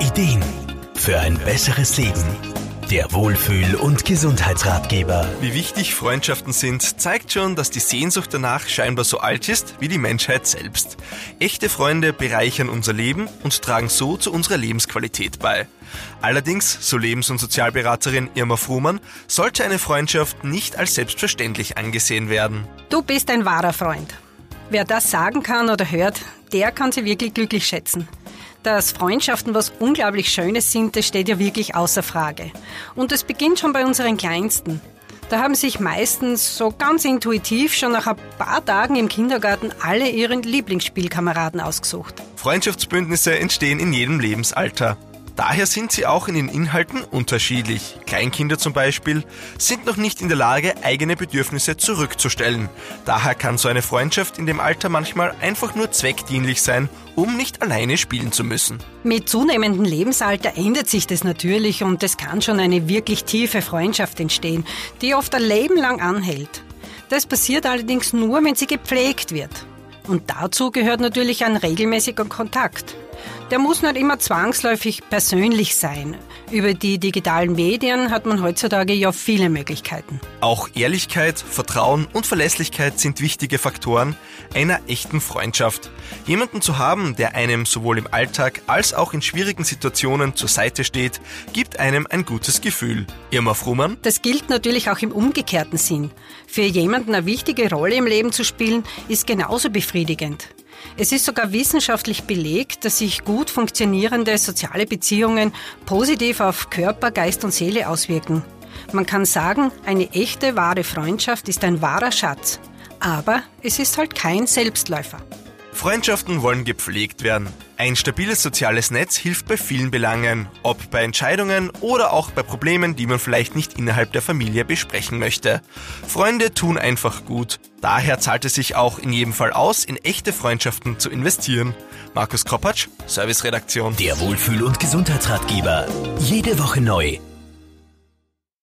Ideen für ein besseres Leben. Der Wohlfühl- und Gesundheitsratgeber. Wie wichtig Freundschaften sind, zeigt schon, dass die Sehnsucht danach scheinbar so alt ist wie die Menschheit selbst. Echte Freunde bereichern unser Leben und tragen so zu unserer Lebensqualität bei. Allerdings, so Lebens- und Sozialberaterin Irma Fruhmann, sollte eine Freundschaft nicht als selbstverständlich angesehen werden. Du bist ein wahrer Freund. Wer das sagen kann oder hört, der kann sie wirklich glücklich schätzen. Dass Freundschaften was unglaublich Schönes sind, das steht ja wirklich außer Frage. Und es beginnt schon bei unseren Kleinsten. Da haben sich meistens so ganz intuitiv schon nach ein paar Tagen im Kindergarten alle ihren Lieblingsspielkameraden ausgesucht. Freundschaftsbündnisse entstehen in jedem Lebensalter. Daher sind sie auch in den Inhalten unterschiedlich. Kleinkinder zum Beispiel sind noch nicht in der Lage, eigene Bedürfnisse zurückzustellen. Daher kann so eine Freundschaft in dem Alter manchmal einfach nur zweckdienlich sein, um nicht alleine spielen zu müssen. Mit zunehmendem Lebensalter ändert sich das natürlich und es kann schon eine wirklich tiefe Freundschaft entstehen, die oft ein Leben lang anhält. Das passiert allerdings nur, wenn sie gepflegt wird. Und dazu gehört natürlich ein regelmäßiger Kontakt. Der muss nicht immer zwangsläufig persönlich sein. Über die digitalen Medien hat man heutzutage ja viele Möglichkeiten. Auch Ehrlichkeit, Vertrauen und Verlässlichkeit sind wichtige Faktoren einer echten Freundschaft. Jemanden zu haben, der einem sowohl im Alltag als auch in schwierigen Situationen zur Seite steht, gibt einem ein gutes Gefühl. Irma Frumann? Das gilt natürlich auch im umgekehrten Sinn. Für jemanden eine wichtige Rolle im Leben zu spielen, ist genauso befriedigend. Es ist sogar wissenschaftlich belegt, dass sich gut funktionierende soziale Beziehungen positiv auf Körper, Geist und Seele auswirken. Man kann sagen, eine echte, wahre Freundschaft ist ein wahrer Schatz. Aber es ist halt kein Selbstläufer. Freundschaften wollen gepflegt werden. Ein stabiles soziales Netz hilft bei vielen Belangen, ob bei Entscheidungen oder auch bei Problemen, die man vielleicht nicht innerhalb der Familie besprechen möchte. Freunde tun einfach gut. Daher zahlt es sich auch in jedem Fall aus, in echte Freundschaften zu investieren. Markus Kropatsch, Serviceredaktion. Der Wohlfühl- und Gesundheitsratgeber. Jede Woche neu